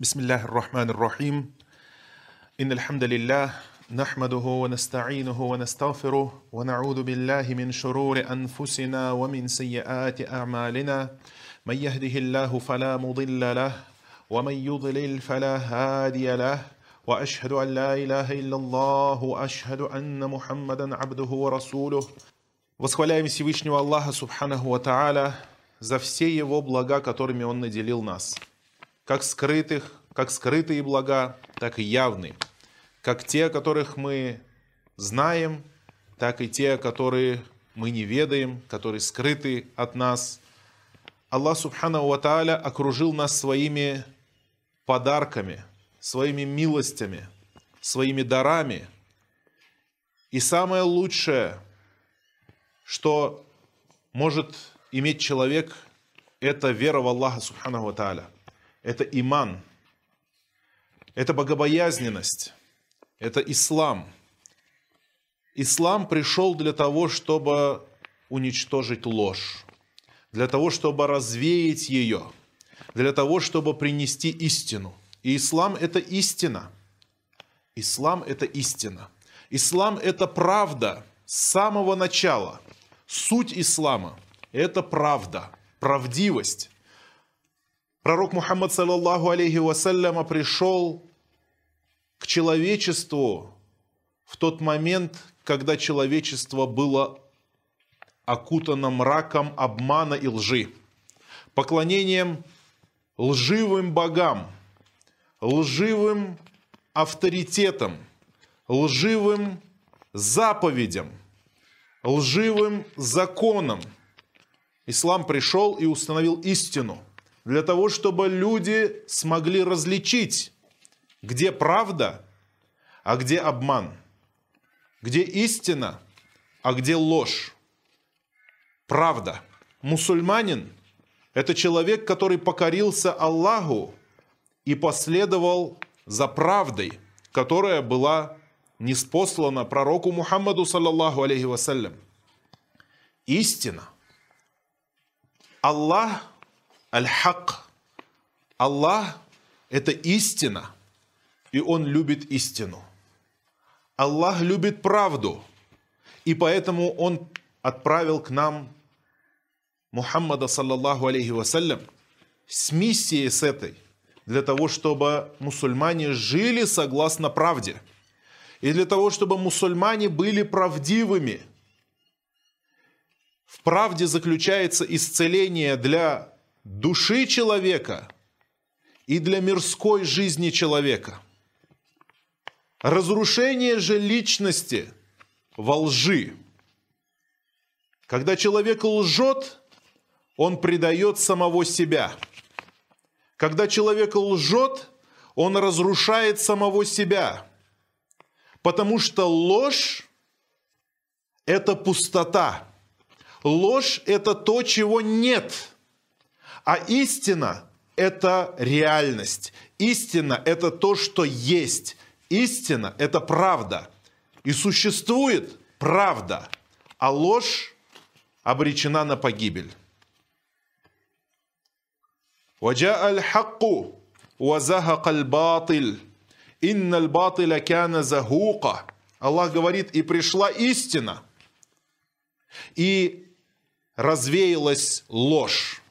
بسم الله الرحمن الرحيم إن الحمد لله نحمده ونستعينه ونستغفره ونعوذ بالله من شرور أنفسنا ومن سيئات أعمالنا من يهده الله فلا مضل له ومن يضلل فلا هادي له وأشهد أن لا إله إلا الله وأشهد أن محمدا عبده ورسوله Восхваляем Всевышнего Аллаха Субханаху Ва Тааля за все Его блага, которыми Он наделил нас. Как скрытых, как скрытые блага, так и явные. Как те, которых мы знаем, так и те, которые мы не ведаем, которые скрыты от нас. Аллах Субханаху Ва окружил нас своими подарками, своими милостями, своими дарами. И самое лучшее – что может иметь человек, это вера в Аллаха Субханаху Тааля. Это иман. Это богобоязненность. Это ислам. Ислам пришел для того, чтобы уничтожить ложь. Для того, чтобы развеять ее. Для того, чтобы принести истину. И ислам – это истина. Ислам – это истина. Ислам – это правда с самого начала – Суть ислама – это правда, правдивость. Пророк Мухаммад, саллаллаху алейхи вассаляма, пришел к человечеству в тот момент, когда человечество было окутано мраком обмана и лжи, поклонением лживым богам, лживым авторитетам, лживым заповедям – лживым законом. Ислам пришел и установил истину для того, чтобы люди смогли различить, где правда, а где обман, где истина, а где ложь. Правда. Мусульманин – это человек, который покорился Аллаху и последовал за правдой, которая была неспослана пророку Мухаммаду, саллаллаху алейхи вассалям. Истина. Аллах аль-хак. Аллах – это истина, и Он любит истину. Аллах любит правду, и поэтому Он отправил к нам Мухаммада, саллаллаху алейхи вассалям, с миссией с этой, для того, чтобы мусульмане жили согласно правде – и для того, чтобы мусульмане были правдивыми. В правде заключается исцеление для души человека и для мирской жизни человека. Разрушение же личности во лжи. Когда человек лжет, он предает самого себя. Когда человек лжет, он разрушает самого себя – Потому что ложь – это пустота. Ложь – это то, чего нет. А истина – это реальность. Истина – это то, что есть. Истина – это правда. И существует правда, а ложь обречена на погибель. وجاء الحق وزهق الباطل Инналь батиля кяна захука. Аллах говорит, и пришла истина, и развеялась ложь.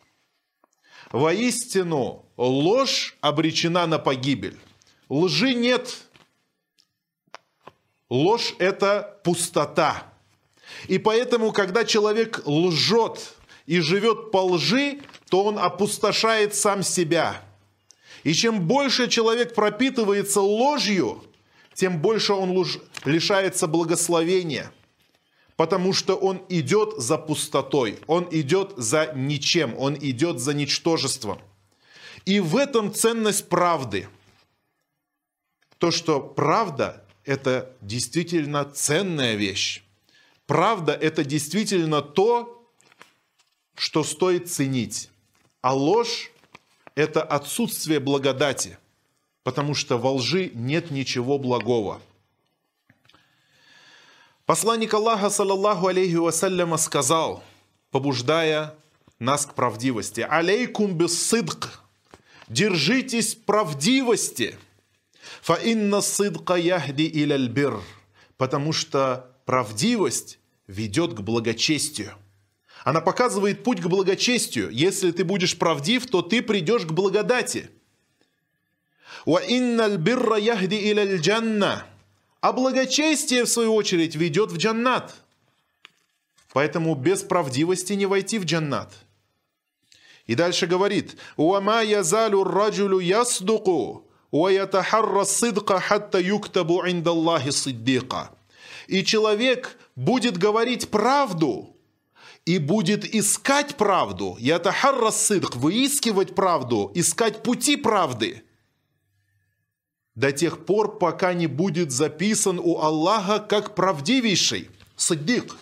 Воистину, ложь обречена на погибель. Лжи нет. Ложь – это пустота. И поэтому, когда человек лжет и живет по лжи, то он опустошает сам себя – и чем больше человек пропитывается ложью, тем больше он лишается благословения, потому что он идет за пустотой, он идет за ничем, он идет за ничтожеством. И в этом ценность правды. То, что правда – это действительно ценная вещь. Правда – это действительно то, что стоит ценить. А ложь это отсутствие благодати, потому что во лжи нет ничего благого. Посланник Аллаха, саллаллаху алейхи вассаляма, сказал, побуждая нас к правдивости, «Алейкум бессыдк» держитесь правдивости. Фа инна сидка яхди иляльбир. Потому что правдивость ведет к благочестию. Она показывает путь к благочестию. Если ты будешь правдив, то ты придешь к благодати. Ва инналь бирра яхди иляль джанна. А благочестие, в свою очередь, ведет в джаннат. Поэтому без правдивости не войти в джаннат. И дальше говорит, «Уама язалю раджулю ясдуку, уаятахарра сидка хатта юктабу индаллахи сиддика». И человек будет говорить правду, и будет искать правду, ятахарра сидк, выискивать правду, искать пути правды, до тех пор, пока не будет записан у Аллаха как правдивейший, саддик.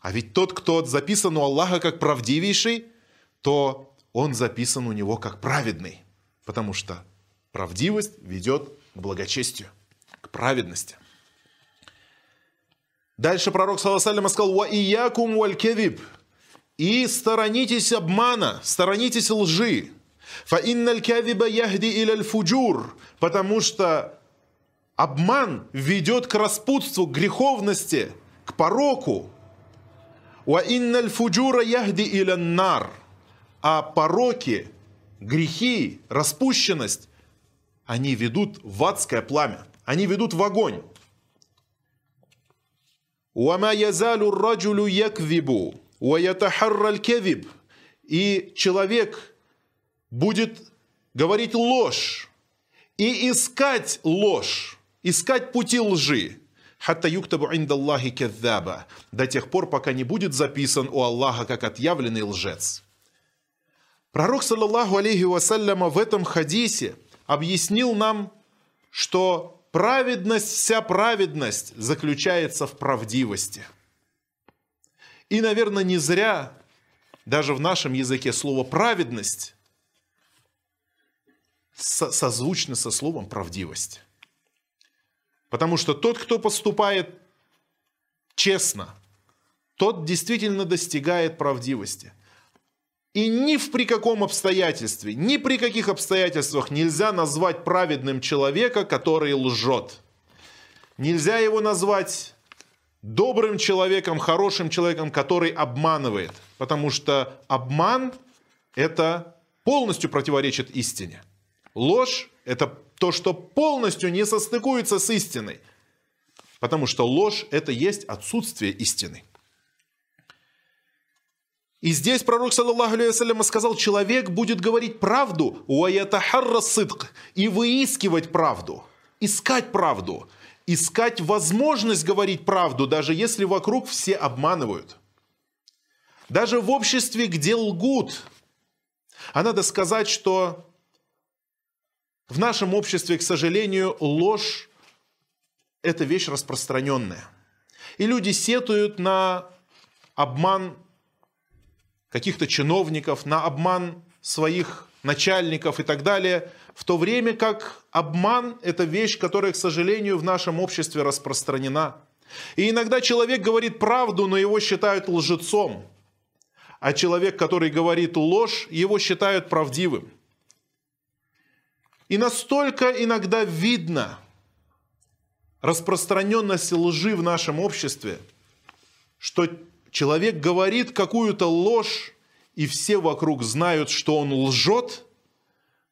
А ведь тот, кто записан у Аллаха как правдивейший, то он записан у него как праведный. Потому что правдивость ведет к благочестию, к праведности. Дальше пророк, саллаху сказал, «Ва иякум валь И сторонитесь обмана, сторонитесь лжи. Фа инналь кавиба яхди иляль фуджур. Потому что обман ведет к распутству, к греховности, к пороку. Ва инналь фуджура яхди иля нар а пороки, грехи, распущенность, они ведут в адское пламя, они ведут в огонь. وما يزال الرجل يكذب ويتحرى الكذب и человек будет говорить ложь и искать ложь, искать пути лжи. Хатта юктабу индаллахи кеддаба. До тех пор, пока не будет записан у Аллаха как отъявленный лжец. Пророк, саллаллаху алейхи вассаляма, в этом хадисе объяснил нам, что праведность, вся праведность заключается в правдивости. И, наверное, не зря даже в нашем языке слово «праведность» созвучно со словом «правдивость». Потому что тот, кто поступает честно, тот действительно достигает правдивости – и ни в при каком обстоятельстве, ни при каких обстоятельствах нельзя назвать праведным человека, который лжет. Нельзя его назвать добрым человеком, хорошим человеком, который обманывает. Потому что обман – это полностью противоречит истине. Ложь – это то, что полностью не состыкуется с истиной. Потому что ложь – это есть отсутствие истины. И здесь пророк, саллаллаху алейhi сказал, человек будет говорить правду, и выискивать правду, искать правду, искать возможность говорить правду, даже если вокруг все обманывают. Даже в обществе, где лгут. А надо сказать, что в нашем обществе, к сожалению, ложь – это вещь распространенная. И люди сетуют на обман каких-то чиновников, на обман своих начальников и так далее, в то время как обман – это вещь, которая, к сожалению, в нашем обществе распространена. И иногда человек говорит правду, но его считают лжецом. А человек, который говорит ложь, его считают правдивым. И настолько иногда видно распространенность лжи в нашем обществе, что человек говорит какую-то ложь, и все вокруг знают, что он лжет,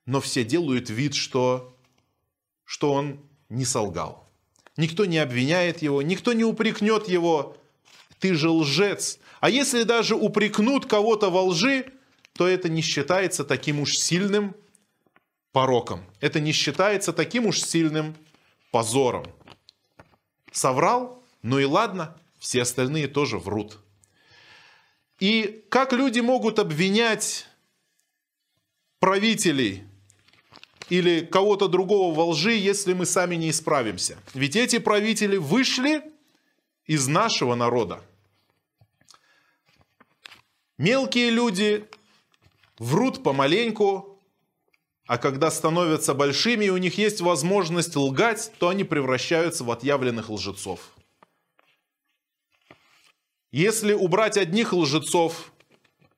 но все делают вид, что, что он не солгал. Никто не обвиняет его, никто не упрекнет его, ты же лжец. А если даже упрекнут кого-то во лжи, то это не считается таким уж сильным пороком. Это не считается таким уж сильным позором. Соврал? Ну и ладно, все остальные тоже врут. И как люди могут обвинять правителей или кого-то другого во лжи, если мы сами не исправимся? Ведь эти правители вышли из нашего народа. Мелкие люди врут помаленьку, а когда становятся большими и у них есть возможность лгать, то они превращаются в отъявленных лжецов. Если убрать одних лжецов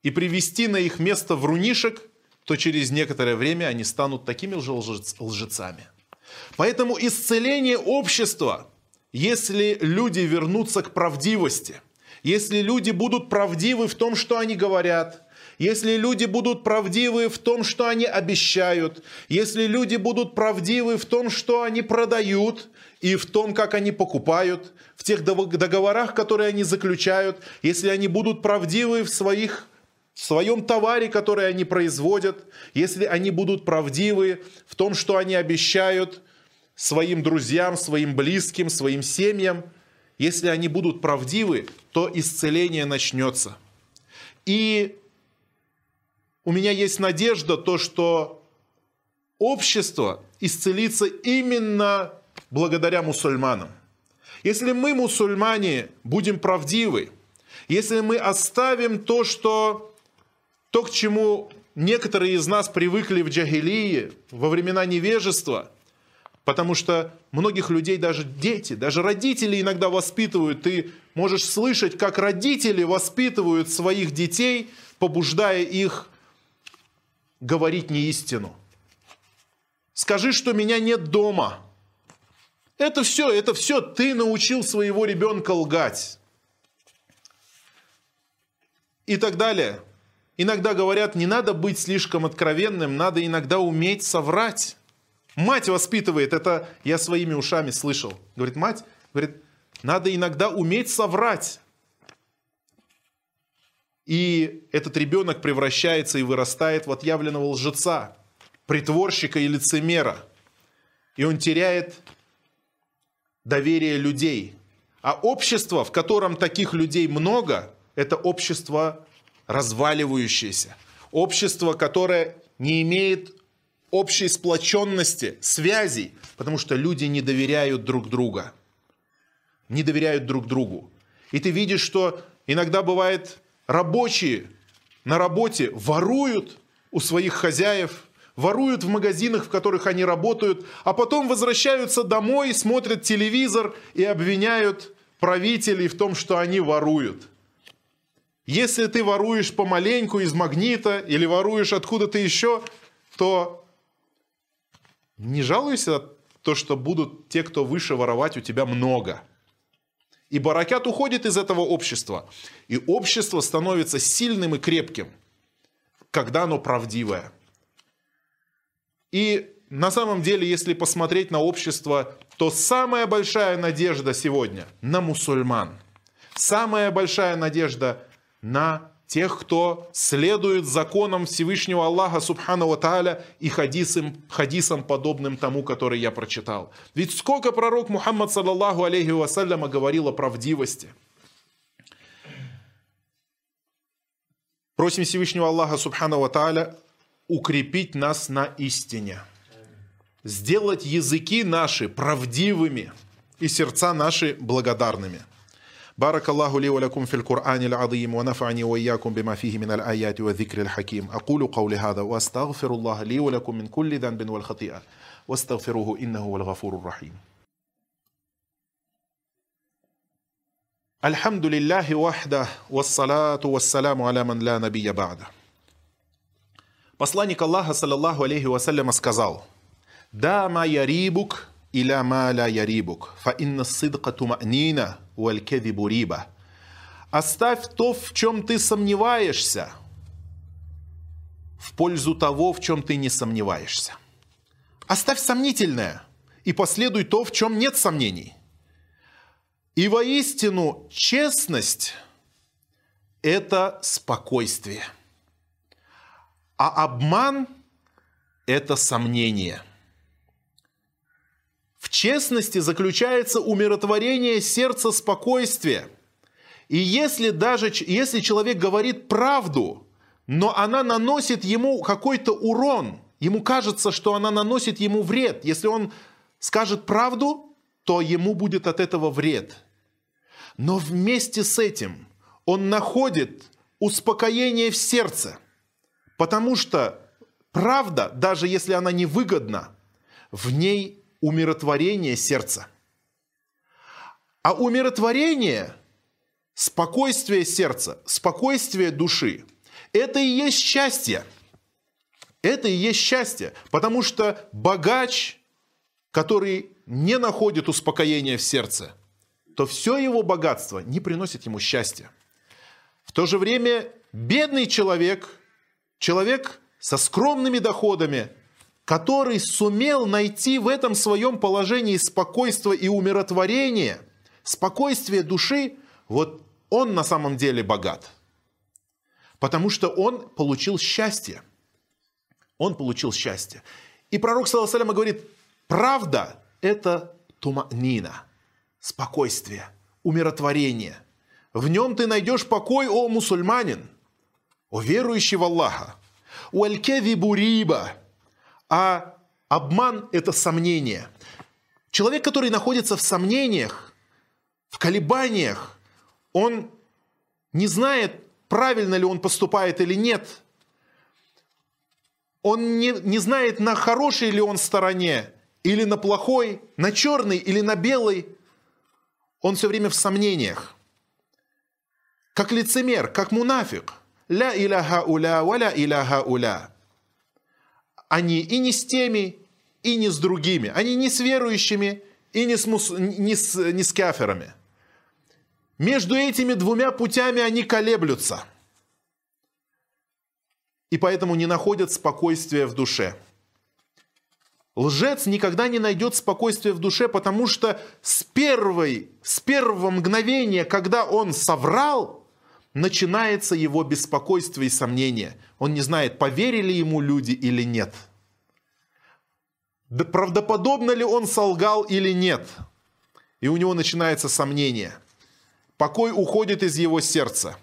и привести на их место врунишек, то через некоторое время они станут такими же лжецами. Поэтому исцеление общества, если люди вернутся к правдивости, если люди будут правдивы в том, что они говорят, если люди будут правдивы в том, что они обещают, если люди будут правдивы в том, что они продают, и в том, как они покупают, в тех договорах, которые они заключают, если они будут правдивы в своих в своем товаре, который они производят, если они будут правдивы в том, что они обещают своим друзьям, своим близким, своим семьям, если они будут правдивы, то исцеление начнется. И у меня есть надежда, то, что общество исцелится именно благодаря мусульманам. Если мы, мусульмане, будем правдивы, если мы оставим то, что то, к чему некоторые из нас привыкли в джагилии, во времена невежества, потому что многих людей даже дети, даже родители иногда воспитывают. Ты можешь слышать, как родители воспитывают своих детей, побуждая их говорить неистину. Скажи, что меня нет дома. Это все, это все ты научил своего ребенка лгать. И так далее. Иногда говорят, не надо быть слишком откровенным, надо иногда уметь соврать. Мать воспитывает, это я своими ушами слышал. Говорит, мать, говорит, надо иногда уметь соврать. И этот ребенок превращается и вырастает в отъявленного лжеца, притворщика и лицемера. И он теряет доверие людей. А общество, в котором таких людей много, это общество разваливающееся. Общество, которое не имеет общей сплоченности, связей, потому что люди не доверяют друг друга. Не доверяют друг другу. И ты видишь, что иногда бывает рабочие на работе воруют у своих хозяев, воруют в магазинах, в которых они работают, а потом возвращаются домой, смотрят телевизор и обвиняют правителей в том, что они воруют. Если ты воруешь помаленьку из магнита или воруешь откуда-то еще, то не жалуйся то, что будут те, кто выше воровать у тебя много – и баракят уходит из этого общества. И общество становится сильным и крепким, когда оно правдивое. И на самом деле, если посмотреть на общество, то самая большая надежда сегодня на мусульман. Самая большая надежда на тех, кто следует законам Всевышнего Аллаха Субхану Тааля и хадисам, хадисам, подобным тому, который я прочитал. Ведь сколько пророк Мухаммад, саллаллаху алейхи вассаляма, говорил о правдивости. Просим Всевышнего Аллаха Субхану Тааля укрепить нас на истине. Сделать языки наши правдивыми и сердца наши благодарными – بارك الله لي ولكم في القرآن العظيم ونفعني وإياكم بما فيه من الآيات والذكر الحكيم أقول قولي هذا وأستغفر الله لي ولكم من كل ذنب والخطيئة واستغفروه إنه هو الغفور الرحيم الحمد لله وحده والصلاة والسلام على من لا نبي بعده Посланник Аллаха, саллаллаху алейхи вассаляма, сказал, «Да ма ярибук иля ма ла ярибук, фа инна сидка тума'нина, уалькедибу риба. Оставь то, в чем ты сомневаешься, в пользу того, в чем ты не сомневаешься. Оставь сомнительное и последуй то, в чем нет сомнений. И воистину честность – это спокойствие, а обман – это сомнение – честности заключается умиротворение сердца спокойствия. И если даже если человек говорит правду, но она наносит ему какой-то урон, ему кажется, что она наносит ему вред. Если он скажет правду, то ему будет от этого вред. Но вместе с этим он находит успокоение в сердце, потому что правда, даже если она невыгодна, в ней умиротворение сердца. А умиротворение, спокойствие сердца, спокойствие души – это и есть счастье. Это и есть счастье, потому что богач, который не находит успокоения в сердце, то все его богатство не приносит ему счастья. В то же время бедный человек, человек со скромными доходами, который сумел найти в этом своем положении спокойствие и умиротворение, спокойствие души, вот он на самом деле богат. Потому что он получил счастье. Он получил счастье. И пророк, саллаху говорит, правда – это туманина, спокойствие, умиротворение. В нем ты найдешь покой, о мусульманин, о верующий в Аллаха. Уалькевибу риба. А обман – это сомнение. Человек, который находится в сомнениях, в колебаниях, он не знает, правильно ли он поступает или нет. Он не, не знает, на хорошей ли он стороне, или на плохой, на черный или на белый. Он все время в сомнениях. Как лицемер, как мунафик. Ля иляха уля, валя иляха уля. Они и не с теми, и не с другими. Они не с верующими, и не с, мус... не с, не с каферами. Между этими двумя путями они колеблются. И поэтому не находят спокойствия в душе. Лжец никогда не найдет спокойствия в душе, потому что с, первой, с первого мгновения, когда он соврал, начинается его беспокойство и сомнение. Он не знает, поверили ему люди или нет. Правдоподобно ли он солгал или нет. И у него начинается сомнение – Покой уходит из его сердца.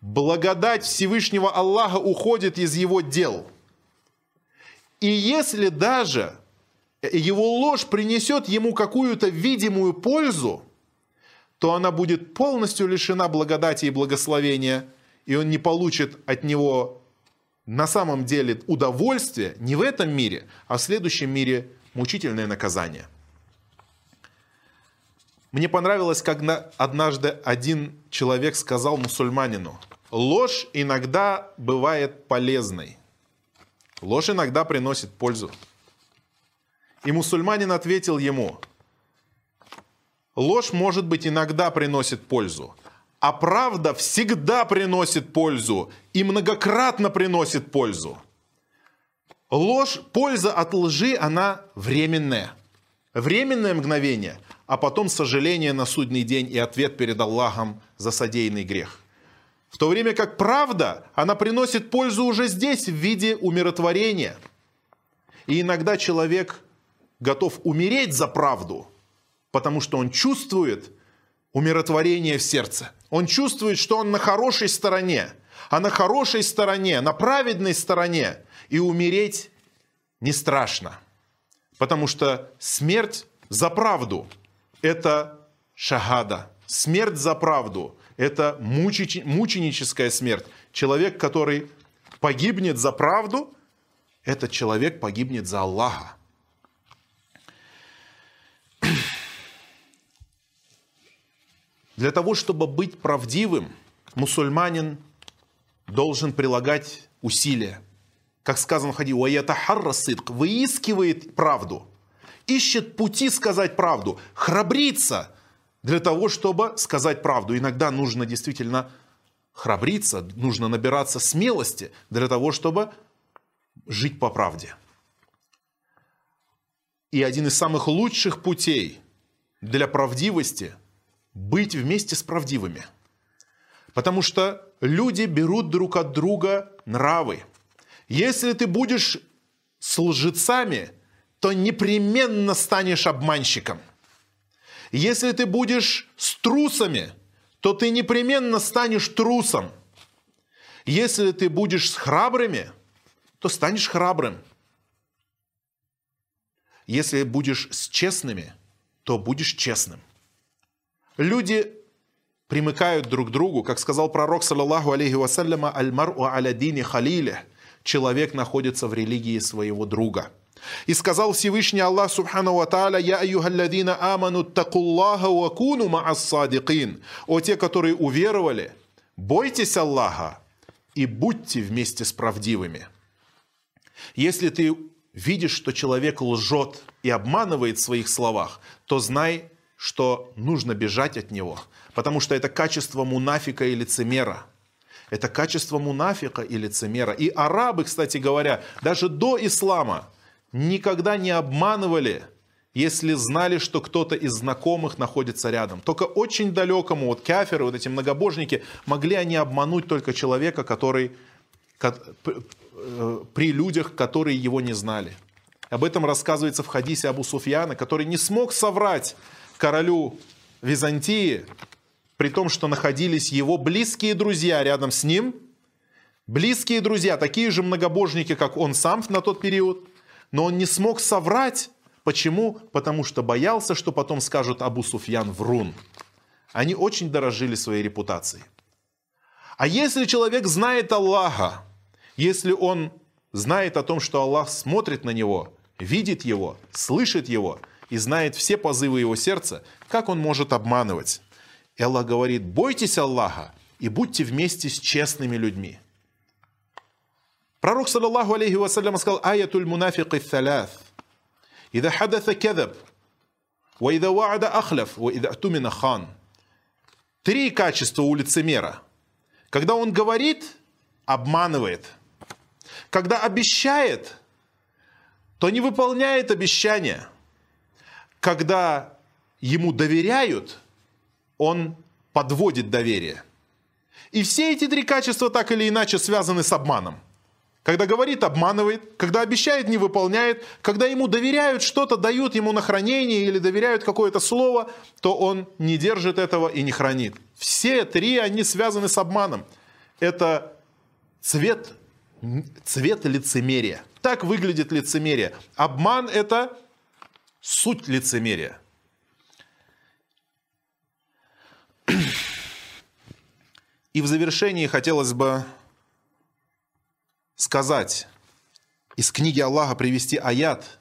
Благодать Всевышнего Аллаха уходит из его дел. И если даже его ложь принесет ему какую-то видимую пользу, то она будет полностью лишена благодати и благословения, и он не получит от него на самом деле удовольствие не в этом мире, а в следующем мире мучительное наказание – мне понравилось, когда однажды один человек сказал мусульманину, ложь иногда бывает полезной. Ложь иногда приносит пользу. И мусульманин ответил ему, ложь, может быть, иногда приносит пользу, а правда всегда приносит пользу и многократно приносит пользу. Ложь, польза от лжи, она временная. Временное мгновение – а потом сожаление на судный день и ответ перед Аллахом за содеянный грех. В то время как правда, она приносит пользу уже здесь в виде умиротворения. И иногда человек готов умереть за правду, потому что он чувствует умиротворение в сердце. Он чувствует, что он на хорошей стороне, а на хорошей стороне, на праведной стороне. И умереть не страшно, потому что смерть за правду – это шахада, смерть за правду, это мученическая смерть. Человек, который погибнет за правду, этот человек погибнет за Аллаха. Для того, чтобы быть правдивым, мусульманин должен прилагать усилия. Как сказано в хади, выискивает правду – ищет пути сказать правду, храбрится для того, чтобы сказать правду. Иногда нужно действительно храбриться, нужно набираться смелости для того, чтобы жить по правде. И один из самых лучших путей для правдивости – быть вместе с правдивыми. Потому что люди берут друг от друга нравы. Если ты будешь с лжецами – то непременно станешь обманщиком. Если ты будешь с трусами, то ты непременно станешь трусом. Если ты будешь с храбрыми, то станешь храбрым. Если будешь с честными, то будешь честным. Люди примыкают друг к другу, как сказал пророк, саллаллаху алейхи вассаляма, «Аль-мар'у аля дини халиле» Человек находится в религии своего друга – и сказал Всевышний Аллах Субхану Ва Тааля, «Я айюхалладина аману такуллаха ва куну ма'ас-садикин». О те, которые уверовали, бойтесь Аллаха и будьте вместе с правдивыми. Если ты видишь, что человек лжет и обманывает в своих словах, то знай, что нужно бежать от него, потому что это качество мунафика и лицемера. Это качество мунафика и лицемера. И арабы, кстати говоря, даже до ислама никогда не обманывали, если знали, что кто-то из знакомых находится рядом. Только очень далекому, вот каферы, вот эти многобожники, могли они обмануть только человека, который Э, при людях, которые его не знали. Об этом рассказывается в хадисе Абу Суфьяна, который не смог соврать королю Византии, при том, что находились его близкие друзья рядом с ним, близкие друзья, такие же многобожники, как он сам на тот период, но он не смог соврать. Почему? Потому что боялся, что потом скажут Абу Суфьян врун. Они очень дорожили своей репутацией. А если человек знает Аллаха, если он знает о том, что Аллах смотрит на него, видит его, слышит его и знает все позывы его сердца, как он может обманывать. Элла говорит, бойтесь Аллаха и будьте вместе с честными людьми. Пророк, саллаллаху алейхи вассалям, сказал, аятуль мунафик и тhalят. Ида хадаса кедаб, ва ида ваада ахляф, ва ида хан. Три качества у лицемера. Когда он говорит, обманывает. Когда обещает, то не выполняет обещания – когда ему доверяют, он подводит доверие. И все эти три качества так или иначе связаны с обманом. Когда говорит, обманывает, когда обещает, не выполняет, когда ему доверяют что-то, дают ему на хранение или доверяют какое-то слово, то он не держит этого и не хранит. Все три, они связаны с обманом. Это цвет цвет лицемерия. Так выглядит лицемерие. Обман – это суть лицемерия. И в завершении хотелось бы сказать, из книги Аллаха привести аят,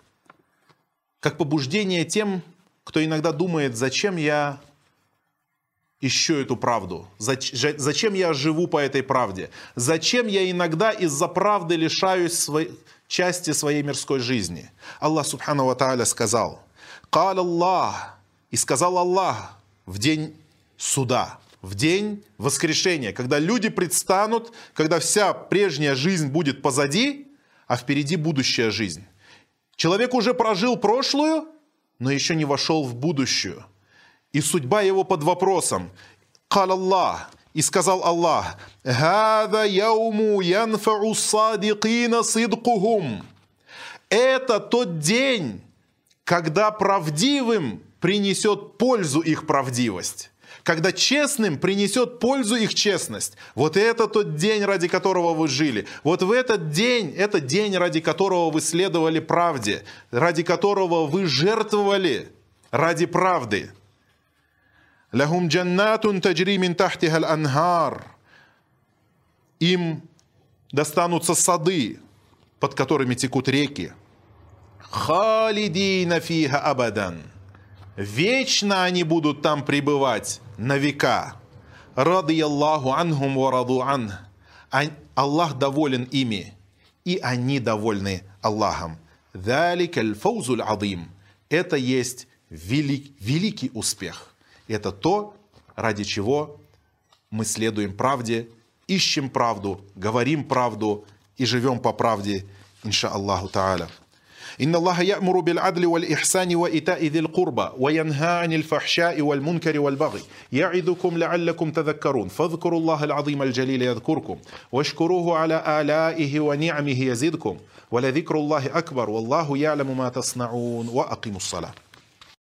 как побуждение тем, кто иногда думает, зачем я ищу эту правду? Зачем я живу по этой правде? Зачем я иногда из-за правды лишаюсь своей, части своей мирской жизни? Аллах Субхану Ва Тааля сказал, «Кал Аллах» и сказал Аллах в день суда, в день воскрешения, когда люди предстанут, когда вся прежняя жизнь будет позади, а впереди будущая жизнь. Человек уже прожил прошлую, но еще не вошел в будущую – и судьба его под вопросом. Кал Аллах, и сказал Аллах, «Хада яуму янфау садикина сидкухум». Это тот день, когда правдивым принесет пользу их правдивость когда честным принесет пользу их честность. Вот это тот день, ради которого вы жили. Вот в этот день, это день, ради которого вы следовали правде, ради которого вы жертвовали ради правды. Лахум джаннатун таджри мин тахтиха анхар. Им достанутся сады, под которыми текут реки. Халидина фиха абадан. Вечно они будут там пребывать на века. Ради Аллаху анхум ва раду ан. Аллах доволен ими, и они довольны Аллахом. Далик аль-фаузуль адим. Это есть велик, великий успех. Это то, ради чего мы следуем правде, ищем правду, говорим правду и живем по правде, инша Аллаху Та'аля. إن الله يأمر بالعدل والإحسان وإيتاء ذي القربى وينهى عن الفحشاء والمنكر والبغي يعظكم لعلكم تذكرون فاذكروا الله العظيم الجليل يذكركم واشكروه على آلائه ونعمه يزدكم ولذكر الله أكبر والله يعلم ما تصنعون وأقيموا الصلاة